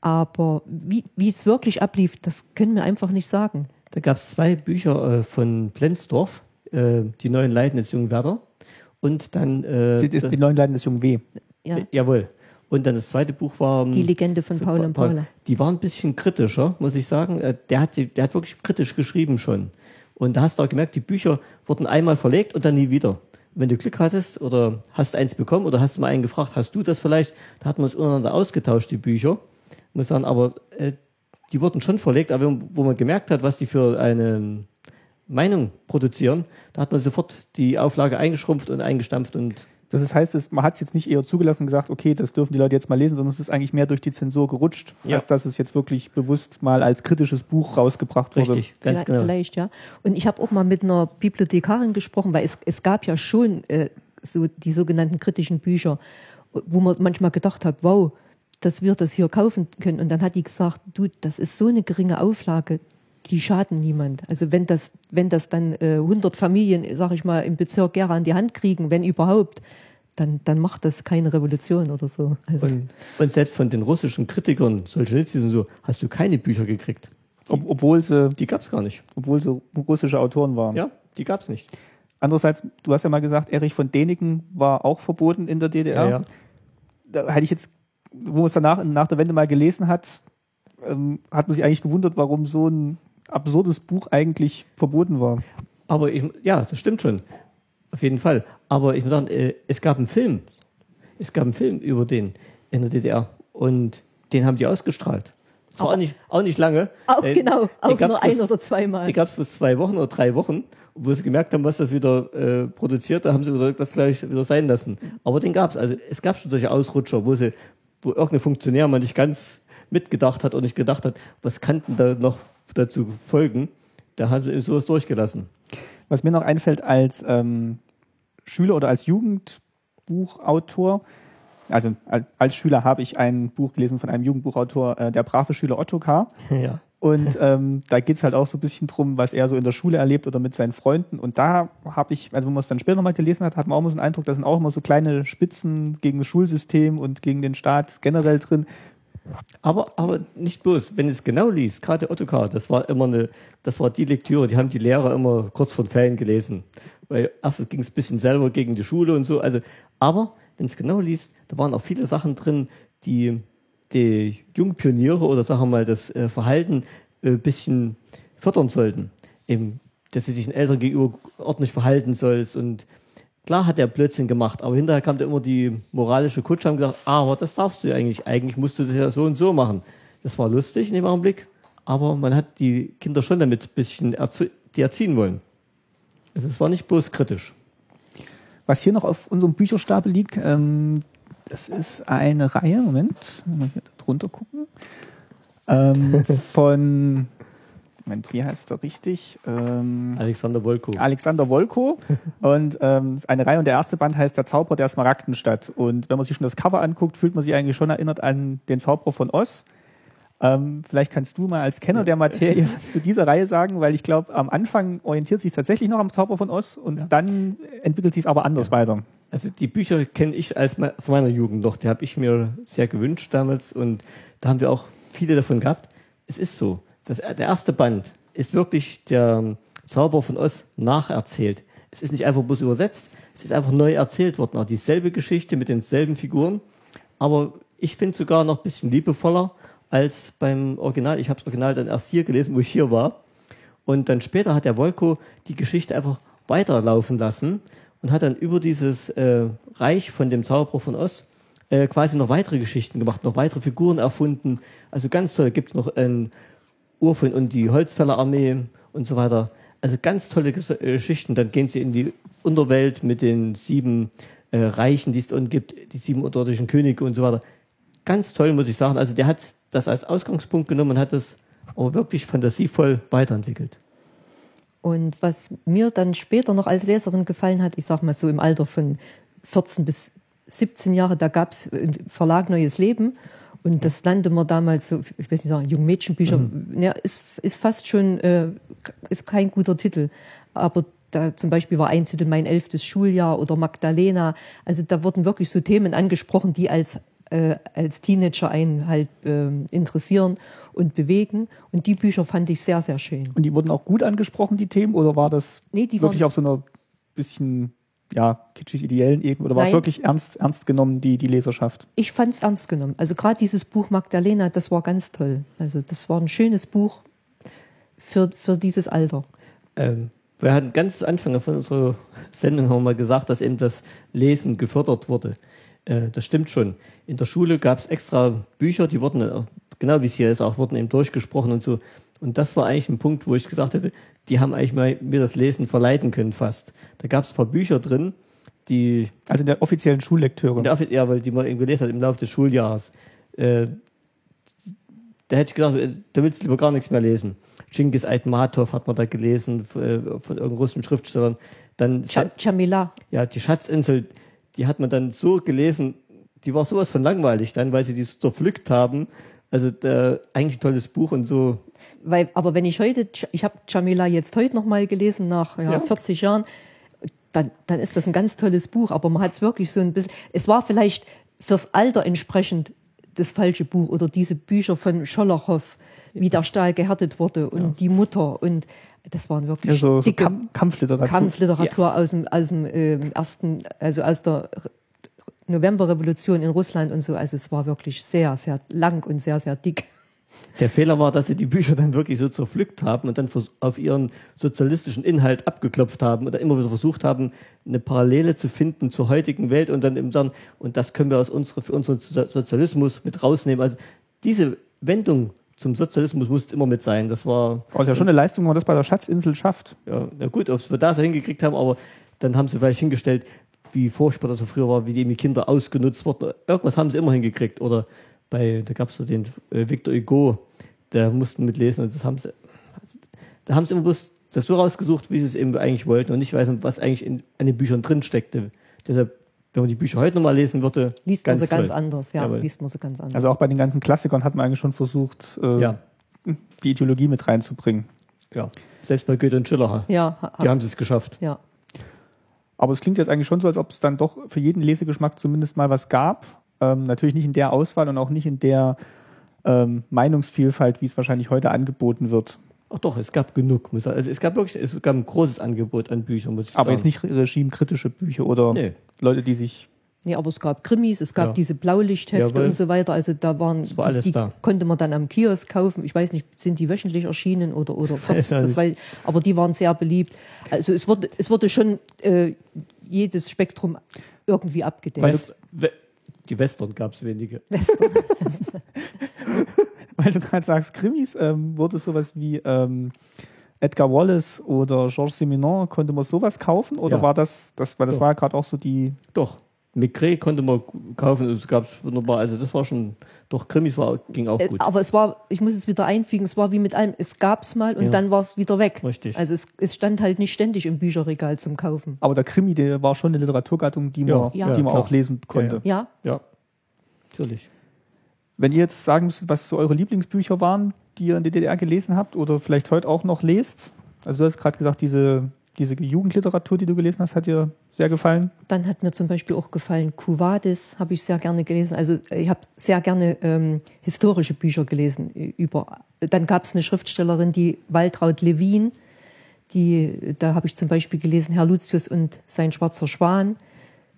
[SPEAKER 2] Aber wie, wie es wirklich ablief, das können wir einfach nicht sagen.
[SPEAKER 3] Da gab es zwei Bücher äh, von Plenzdorf, äh, Die neuen Leiden des jungen Werder. Und dann, äh,
[SPEAKER 1] Die, die, die neuen Leiden des jungen W.
[SPEAKER 2] Ja,
[SPEAKER 3] äh, jawohl. Und dann das zweite Buch war ähm,
[SPEAKER 2] die Legende von Paul und Paula.
[SPEAKER 3] Die waren ein bisschen kritischer, muss ich sagen. Äh, Der hat, die- der hat wirklich kritisch geschrieben schon. Und da hast du auch gemerkt, die Bücher wurden einmal verlegt und dann nie wieder. Wenn du Glück hattest oder hast eins bekommen oder hast mal einen gefragt, hast du das vielleicht? Da hat man es untereinander ausgetauscht, die Bücher. Muss sagen, aber äh, die wurden schon verlegt, aber wo man gemerkt hat, was die für eine Meinung produzieren, da hat man sofort die Auflage eingeschrumpft und eingestampft und
[SPEAKER 1] Das heißt, es, man hat es jetzt nicht eher zugelassen und gesagt, okay, das dürfen die Leute jetzt mal lesen, sondern es ist eigentlich mehr durch die Zensur gerutscht,
[SPEAKER 3] Ja.
[SPEAKER 1] als dass es jetzt wirklich bewusst mal als kritisches Buch rausgebracht wurde.
[SPEAKER 3] richtig, ganz
[SPEAKER 2] vielleicht,
[SPEAKER 3] genau.
[SPEAKER 2] vielleicht, ja. Und ich habe auch mal mit einer Bibliothekarin gesprochen, weil es, es gab ja schon äh, so die sogenannten kritischen Bücher, wo man manchmal gedacht hat, wow, dass wir das hier kaufen können. Und dann hat die gesagt, du, das ist so eine geringe Auflage, die schaden niemand. Also wenn das, wenn das dann äh, 100 Familien, sag ich mal, im Bezirk Gera in die Hand kriegen, wenn überhaupt, dann, dann macht das keine Revolution oder so. Also,
[SPEAKER 3] Und, und selbst von den russischen Kritikern, Solzhenitsyn und so, hast du keine Bücher gekriegt.
[SPEAKER 1] Ob, obwohl, sie,
[SPEAKER 3] Die gab's gar nicht.
[SPEAKER 1] obwohl sie russische Autoren waren.
[SPEAKER 3] Ja, die gab's nicht.
[SPEAKER 1] Andererseits, du hast ja mal gesagt, Erich von Däniken war auch verboten in der DDR.
[SPEAKER 3] Ja, ja.
[SPEAKER 1] Da hätte ich jetzt, wo man es danach nach der Wende mal gelesen hat, ähm, hat man sich eigentlich gewundert, warum so ein absurdes Buch eigentlich verboten war.
[SPEAKER 3] Aber ich, ja, das stimmt schon. Auf jeden Fall. Aber ich muss sagen, äh, es gab einen Film. Es gab einen Film über den in der DDR. Und den haben die ausgestrahlt. Das war auch nicht, auch nicht lange.
[SPEAKER 2] auch
[SPEAKER 3] Äh,
[SPEAKER 2] genau, auch nur ein
[SPEAKER 3] bloß-
[SPEAKER 2] oder zweimal.
[SPEAKER 3] Die gab es bloß zwei Wochen oder drei Wochen, wo sie gemerkt haben, was das wieder äh, produziert, da haben sie wieder das gleich wieder sein lassen. Aber den gab es. Also es gab schon solche Ausrutscher, wo sie, wo irgendein Funktionär mal nicht ganz mitgedacht hat und nicht gedacht hat, was kann denn da noch dazu folgen. Da haben sie eben sowas durchgelassen.
[SPEAKER 1] Was mir noch einfällt als ähm, Schüler oder als Jugendbuchautor, also al- als Schüler habe ich ein Buch gelesen von einem Jugendbuchautor, äh, der brave Schüler Ottokar.
[SPEAKER 3] ja.
[SPEAKER 1] Und ähm, da geht's halt auch so ein bisschen drum, was er so in der Schule erlebt oder mit seinen Freunden. Und da habe ich, also wenn man es dann später nochmal gelesen hat, hat man auch immer so einen Eindruck, da sind auch immer so kleine Spitzen gegen das Schulsystem und gegen den Staat generell drin.
[SPEAKER 3] Aber, aber nicht bloß, wenn es genau liest, gerade Ottokar, das war immer eine, das war die Lektüre, die haben die Lehrer immer kurz vor den Ferien gelesen. Weil erstens ging es ein bisschen selber gegen die Schule und so. Also, aber wenn es genau liest, da waren auch viele Sachen drin, die die Jungpioniere oder sagen wir mal das äh, Verhalten ein äh, bisschen fördern sollten. Eben, dass du dich den Eltern gegenüber ordentlich verhalten sollst und Klar hat er Blödsinn gemacht, aber hinterher kam da immer die moralische Kutsche und gesagt, ah, aber das darfst du ja eigentlich, eigentlich musst du das ja so und so machen. Das war lustig in dem Augenblick, aber man hat die Kinder schon damit ein bisschen erzie die erziehen wollen. Also es war nicht bloß kritisch.
[SPEAKER 1] Was hier noch auf unserem Bücherstapel liegt, ähm, das ist eine Reihe, Moment, mal hier drunter gucken, ähm, von, Moment, wie heißt der richtig? Ähm,
[SPEAKER 3] Alexander Wolkow.
[SPEAKER 1] Alexander Wolko und ähm, eine Reihe und der erste Band heißt Der Zauberer der Smaragdenstadt. Und wenn man sich schon das Cover anguckt, fühlt man sich eigentlich schon erinnert an den Zauberer von Oz. Ähm, vielleicht kannst du mal als Kenner der Materie was zu dieser Reihe sagen, weil ich glaube, am Anfang orientiert sich tatsächlich noch am Zauberer von Oz und
[SPEAKER 3] Ja.
[SPEAKER 1] dann entwickelt sich es aber anders weiter.
[SPEAKER 3] Also die Bücher kenne ich als von meiner Jugend noch. Die habe ich mir sehr gewünscht damals und da haben wir auch viele davon gehabt. Es ist so, dass der erste Band ist wirklich der Zauber von Oz nacherzählt. Es ist nicht einfach bloß übersetzt, es ist einfach neu erzählt worden. Auch dieselbe Geschichte mit denselben Figuren, aber ich finde sogar noch ein bisschen liebevoller als beim Original. Ich habe das Original dann erst hier gelesen, wo ich hier war. Und dann später hat der Wolko die Geschichte einfach weiterlaufen lassen und hat dann über dieses äh, Reich von dem Zauberer von Oz äh, quasi noch weitere Geschichten gemacht, noch weitere Figuren erfunden. Also ganz toll. Gibt noch ein Urfund und die Holzfällerarmee und so weiter. Also ganz tolle äh, Geschichten. Dann gehen sie in die Unterwelt mit den sieben äh, Reichen, die es unten gibt, die sieben unterirdischen Könige und so weiter. Ganz toll, muss ich sagen. Also der hat das als Ausgangspunkt genommen und hat das aber wirklich fantasievoll weiterentwickelt.
[SPEAKER 2] Und was mir dann später noch als Leserin gefallen hat, ich sag mal so im Alter von 14 bis 17 Jahre, da gab es Verlag Neues Leben und das nannte man damals so, ich weiß nicht sagen, Jungmädchenbücher, mhm. ja, ist, ist fast schon, äh, ist kein guter Titel, aber da zum Beispiel war ein Titel Mein elftes Schuljahr oder Magdalena, also da wurden wirklich so Themen angesprochen, die als äh, als Teenager einen halt äh, interessieren und bewegen. Und die Bücher fand ich sehr, sehr schön.
[SPEAKER 1] Und die wurden auch gut angesprochen, die Themen, oder war das
[SPEAKER 2] Nee, die
[SPEAKER 1] wirklich
[SPEAKER 2] waren-
[SPEAKER 1] auf so einer bisschen ja, kitschig ideellen Ebene? Oder war es wirklich ernst, ernst genommen, die, die Leserschaft?
[SPEAKER 2] Ich fand es ernst genommen. Also gerade dieses Buch Magdalena, das war ganz toll. Also das war ein schönes Buch für, für dieses Alter.
[SPEAKER 3] Ähm, wir hatten ganz zu Anfang von unserer Sendung haben wir mal gesagt, dass eben das Lesen gefördert wurde. Äh, das stimmt schon. In der Schule gab es extra Bücher, die wurden, auch, genau wie es hier ist, auch wurden eben durchgesprochen und so. Und das war eigentlich ein Punkt, wo ich gesagt hätte, die haben eigentlich mal mir das Lesen verleiten können fast. Da gab es ein paar Bücher drin, die
[SPEAKER 1] Also in der offiziellen Schullektüre.
[SPEAKER 3] der ja, weil die man eben gelesen hat im Laufe des Schuljahres. Äh, da hätte ich gesagt, äh, da willst du lieber gar nichts mehr lesen. Genghis Aitmatov hat man da gelesen äh, von irgendeinem russischen Schriftstellern. Dann
[SPEAKER 2] Cha- Chamila.
[SPEAKER 3] ja, die Schatzinsel, die hat man dann so gelesen, die war sowas von langweilig dann, weil sie die so zerpflückt haben. Also da, eigentlich ein tolles Buch und so.
[SPEAKER 2] Weil, aber wenn ich heute, ich habe Jamila jetzt heute noch mal gelesen, nach ja,
[SPEAKER 3] Ja.
[SPEAKER 2] 40 Jahren, dann, dann ist das ein ganz tolles Buch. Aber man hat es wirklich so ein bisschen, es war vielleicht fürs Alter entsprechend das falsche Buch oder diese Bücher von Scholachow, wie der Stahl gehärtet wurde und die Mutter und das waren wirklich
[SPEAKER 1] ja, so, Kamp Kampfliteratur.
[SPEAKER 2] Kampfliteratur aus dem, aus dem ähm, ersten, also aus der Novemberrevolution in Russland und so. Also es war wirklich sehr, sehr lang und sehr, sehr dick.
[SPEAKER 3] Der Fehler war, dass sie die Bücher dann wirklich so zerpflückt haben und dann auf ihren sozialistischen Inhalt abgeklopft haben oder immer wieder versucht haben, eine Parallele zu finden zur heutigen Welt und dann eben sagen, und das können wir aus unserer, für unseren So- Sozialismus mit rausnehmen. Also diese Wendung zum Sozialismus musste immer mit sein. Das war,
[SPEAKER 1] Aber ist ja schon eine Leistung, wenn man das bei der Schatzinsel schafft.
[SPEAKER 3] ja, na gut, ob wir das so hingekriegt haben, aber dann haben sie vielleicht hingestellt, wie furchtbar das so früher war, wie die Kinder ausgenutzt wurden. Irgendwas haben sie immer hingekriegt. Oder bei, da gab es so den äh, Victor Hugo, der mussten mitlesen und das haben sie, da haben sie immer bloß das so rausgesucht, wie sie es eben eigentlich wollten und nicht wissen, was eigentlich in, an den Büchern drin steckte. Deshalb, wenn man die Bücher heute nochmal lesen würde,
[SPEAKER 2] Liest man sie ganz anders, ja,
[SPEAKER 3] Jawohl.
[SPEAKER 2] liest man sie ganz anders.
[SPEAKER 1] Also auch bei den ganzen Klassikern hat man eigentlich schon versucht, äh,
[SPEAKER 3] Ja,
[SPEAKER 1] die Ideologie mit reinzubringen.
[SPEAKER 3] ja. Selbst bei Goethe und Schiller,
[SPEAKER 2] ja, ha,
[SPEAKER 3] die haben sie es geschafft.
[SPEAKER 2] ja.
[SPEAKER 1] Aber es klingt jetzt eigentlich schon so, als ob es dann doch für jeden Lesegeschmack zumindest mal was gab. Ähm, natürlich nicht in der Auswahl und auch nicht in der ähm, Meinungsvielfalt, wie es wahrscheinlich heute angeboten wird.
[SPEAKER 3] Ach doch, es gab genug. muss ich sagen. Also es gab wirklich, es gab ein großes Angebot an Büchern, muss ich
[SPEAKER 1] Aber
[SPEAKER 3] sagen.
[SPEAKER 1] jetzt nicht regimekritische Bücher oder
[SPEAKER 3] Nee.
[SPEAKER 1] Leute, die sich.
[SPEAKER 2] Nee, aber es gab Krimis, es gab
[SPEAKER 3] Ja.
[SPEAKER 2] diese Blaulichthefte
[SPEAKER 3] Jawohl.
[SPEAKER 2] und so weiter. Also da waren,
[SPEAKER 3] war alles
[SPEAKER 2] die, die
[SPEAKER 3] da.
[SPEAKER 2] konnte man dann am Kiosk kaufen. Ich weiß nicht, sind die wöchentlich erschienen oder oder
[SPEAKER 3] Weiß
[SPEAKER 2] 14,
[SPEAKER 3] ja
[SPEAKER 2] das weiß, aber die waren sehr beliebt. Also es wurde es wurde schon äh, jedes Spektrum irgendwie abgedeckt.
[SPEAKER 1] Weil
[SPEAKER 3] West, we, die Western gab es wenige.
[SPEAKER 2] Western.
[SPEAKER 1] Weil du gerade sagst, Krimis, ähm, wurde sowas wie ähm, Edgar Wallace oder Georges Simenon, konnte man sowas kaufen? Oder
[SPEAKER 3] Ja.
[SPEAKER 1] war das, das, weil das
[SPEAKER 3] Doch.
[SPEAKER 1] war ja gerade auch so die.
[SPEAKER 3] Doch. Migré konnte man kaufen, es gab es wunderbar. Also das war schon, doch Krimis war, ging auch
[SPEAKER 2] Äh,
[SPEAKER 3] gut.
[SPEAKER 2] Aber es war, ich muss es wieder einfügen, es war wie mit allem, es gab es mal und
[SPEAKER 3] Ja.
[SPEAKER 2] dann war es wieder weg.
[SPEAKER 3] Richtig.
[SPEAKER 2] Also es, es stand halt nicht ständig im Bücherregal zum Kaufen.
[SPEAKER 1] Aber der Krimi, der war schon eine Literaturgattung, die man,
[SPEAKER 3] Ja,
[SPEAKER 2] ja,
[SPEAKER 1] die man auch lesen konnte.
[SPEAKER 3] Ja,
[SPEAKER 2] Ja,
[SPEAKER 3] Ja, natürlich.
[SPEAKER 1] Wenn ihr jetzt sagen müsstet, was so eure Lieblingsbücher waren, die ihr in der DDR gelesen habt oder vielleicht heute auch noch lest. Also du hast gerade gesagt, diese, diese Jugendliteratur, die du gelesen hast, hat dir sehr gefallen?
[SPEAKER 2] Dann hat mir zum Beispiel auch gefallen Cuvadis, habe ich sehr gerne gelesen. Also ich habe sehr gerne ähm, historische Bücher gelesen. Über. Dann gab es eine Schriftstellerin, die Waltraud Levin, die, da habe ich zum Beispiel gelesen Herr Lucius und sein schwarzer Schwan.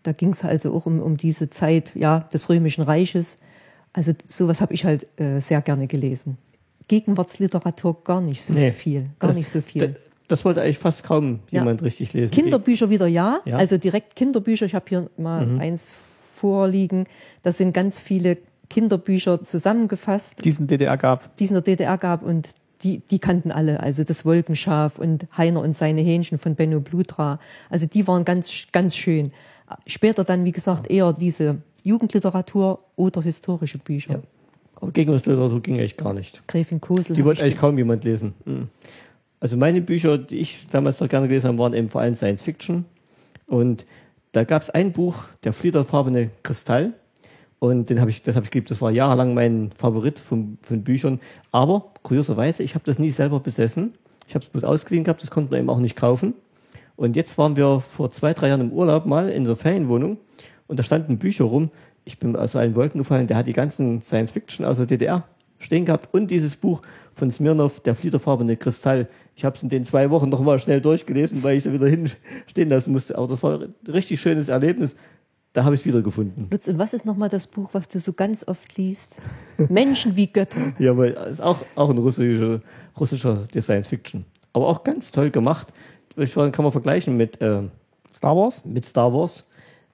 [SPEAKER 2] Da ging es also auch um, um diese Zeit ja, des Römischen Reiches. Also sowas habe ich halt äh, sehr gerne gelesen. Gegenwartsliteratur gar nicht so nee, viel. Gar
[SPEAKER 3] das,
[SPEAKER 2] nicht so viel.
[SPEAKER 3] Das, das wollte eigentlich fast kaum jemand ja. richtig lesen.
[SPEAKER 2] Kinderbücher wieder ja. ja. Also direkt Kinderbücher. Ich habe hier mal mhm. eins vorliegen. Da sind ganz viele Kinderbücher zusammengefasst.
[SPEAKER 1] Die es in der DDR gab.
[SPEAKER 2] Die es in der DDR gab und die, die kannten alle. Also das Wolkenschaf und Heiner und seine Hähnchen von Benno Blutra. Also die waren ganz, ganz schön. Später dann, wie gesagt, eher diese Jugendliteratur oder historische Bücher. Ja.
[SPEAKER 3] Aber Gegenwartsliteratur ging eigentlich gar nicht.
[SPEAKER 2] Gräfin Kosel.
[SPEAKER 3] Die wollte eigentlich kaum jemand lesen. Mhm. Also meine Bücher, die ich damals noch gerne gelesen habe, waren eben vor allem Science Fiction. Und da gab es ein Buch, der fliederfarbene Kristall. Und den habe ich, das habe ich geliebt. Das war jahrelang mein Favorit von, von Büchern. Aber kurioserweise, ich habe das nie selber besessen. Ich habe es bloß ausgeliehen gehabt, das konnten wir eben auch nicht kaufen. Und jetzt waren wir vor zwei, drei Jahren im Urlaub mal in der Ferienwohnung und da standen Bücher rum. Ich bin aus allen Wolken gefallen. Der hat die ganzen Science Fiction aus der DDR stehen gehabt und dieses Buch von Smirnov, der fliederfarbene Kristall. Ich habe es in den zwei Wochen noch mal schnell durchgelesen, weil ich es wieder hinstehen lassen musste. Aber das war ein richtig schönes Erlebnis. Da habe ich es wiedergefunden.
[SPEAKER 2] Lutz, und was ist nochmal das Buch, was du so ganz oft liest? Menschen wie Götter.
[SPEAKER 3] ja, weil es ist auch, auch ein russischer, russischer Science Fiction. Aber auch ganz toll gemacht kann man vergleichen mit äh,
[SPEAKER 1] Star Wars.
[SPEAKER 3] Mit Star Wars.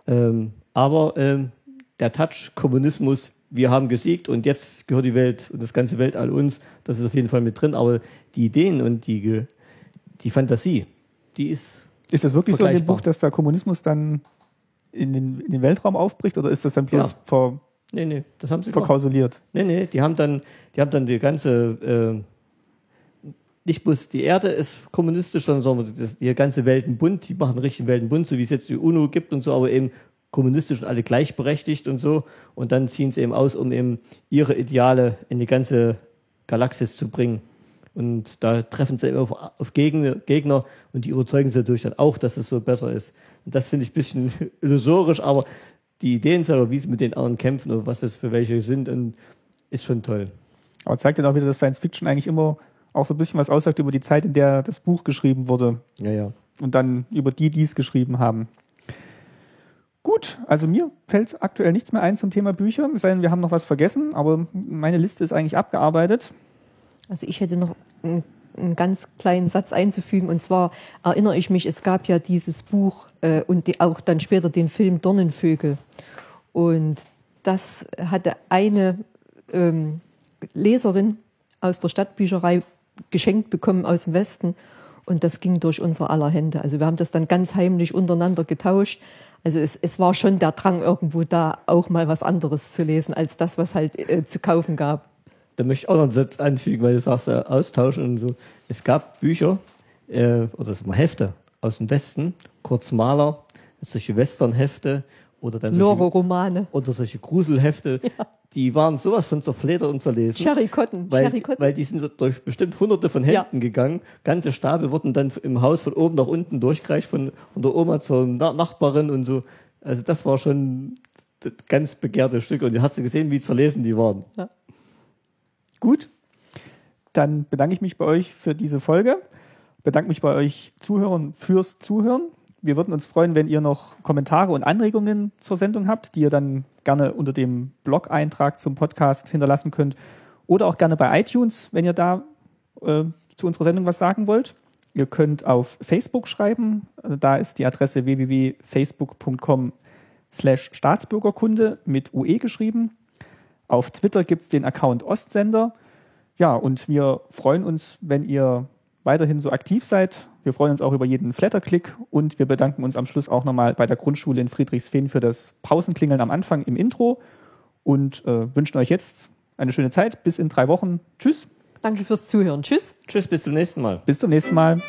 [SPEAKER 3] Ähm, aber ähm, der Touch Kommunismus, wir haben gesiegt und jetzt gehört die Welt und das ganze Weltall uns. Das ist auf jeden Fall mit drin. Aber die Ideen und die, die Fantasie, die ist.
[SPEAKER 1] Ist das wirklich so in dem Buch, dass der Kommunismus dann in den, in den Weltraum aufbricht oder ist das dann bloß ja. ver,
[SPEAKER 3] nee, nee, das haben sie
[SPEAKER 1] verkausuliert?
[SPEAKER 3] Nee, nee, die haben dann, die haben dann die ganze äh, nicht bloß die Erde ist kommunistisch, sondern die ganze Weltenbund, die machen einen richtigen Weltenbund, so wie es jetzt die UNO gibt und so, aber eben kommunistisch und alle gleichberechtigt und so. Und dann ziehen sie eben aus, um eben ihre Ideale in die ganze Galaxis zu bringen. Und da treffen sie eben auf, auf Gegner, Gegner und die überzeugen sie natürlich dann auch, dass es so besser ist. Und das finde ich ein bisschen illusorisch, aber die Ideen selber, wie sie mit den anderen kämpfen und was das für welche sind, und ist schon toll.
[SPEAKER 1] Aber zeigt dann auch wieder, dass Science Fiction eigentlich immer auch so ein bisschen was aussagt über die Zeit, in der das Buch geschrieben wurde.
[SPEAKER 3] Ja, ja.
[SPEAKER 1] Und dann über die, die es geschrieben haben. Gut, also mir fällt aktuell nichts mehr ein zum Thema Bücher, es sei denn, wir haben noch was vergessen, aber meine Liste ist eigentlich abgearbeitet.
[SPEAKER 2] Also ich hätte noch einen, ganz kleinen Satz einzufügen und zwar erinnere ich mich, es gab ja dieses Buch äh, und die, auch dann später den Film Dornenvögel und das hatte eine ähm, Leserin aus der Stadtbücherei geschenkt bekommen aus dem Westen. Und das ging durch unsere aller Hände. Also wir haben das dann ganz heimlich untereinander getauscht. Also es, es war schon der Drang irgendwo da, auch mal was anderes zu lesen, als das, was halt äh, zu kaufen gab.
[SPEAKER 3] Da möchte ich auch noch einen Satz anfügen, weil du sagst, äh, austauschen und so. Es gab Bücher, äh, oder mal Hefte aus dem Westen, Kurz Maler, solche Westernhefte oder dann
[SPEAKER 2] Loro-Romane.
[SPEAKER 3] Oder solche Gruselhefte. Ja die waren sowas von zerfledert und zerlesen.
[SPEAKER 2] Cherry Cotton.
[SPEAKER 3] Weil,
[SPEAKER 2] Cherry
[SPEAKER 3] Cotton. weil die sind durch bestimmt hunderte von Händen ja. gegangen. Ganze Stapel wurden dann im Haus von oben nach unten durchgereicht, von, von der Oma zur Nachbarin und so. Also das war schon das ganz begehrte Stück und du hast gesehen, wie zerlesen die waren. Ja.
[SPEAKER 1] Gut, dann bedanke ich mich bei euch für diese Folge. Bedanke mich bei euch Zuhörern fürs Zuhören. Wir würden uns freuen, wenn ihr noch Kommentare und Anregungen zur Sendung habt, die ihr dann gerne unter dem Blog-Eintrag zum Podcast hinterlassen könnt. Oder auch gerne bei iTunes, wenn ihr da äh, zu unserer Sendung was sagen wollt. Ihr könnt auf Facebook schreiben. Also da ist die Adresse www.facebook.com slash Staatsbürgerkunde mit UE geschrieben. Auf Twitter gibt es den Account Ostsender. Ja, und wir freuen uns, wenn ihr weiterhin so aktiv seid. Wir freuen uns auch über jeden Flatterklick und wir bedanken uns am Schluss auch nochmal bei der Grundschule in Friedrichsfehn für das Pausenklingeln am Anfang im Intro und äh, wünschen euch jetzt eine schöne Zeit. Bis in drei Wochen. Tschüss.
[SPEAKER 2] Danke fürs Zuhören. Tschüss.
[SPEAKER 3] Tschüss, bis zum nächsten Mal.
[SPEAKER 1] Bis zum nächsten Mal.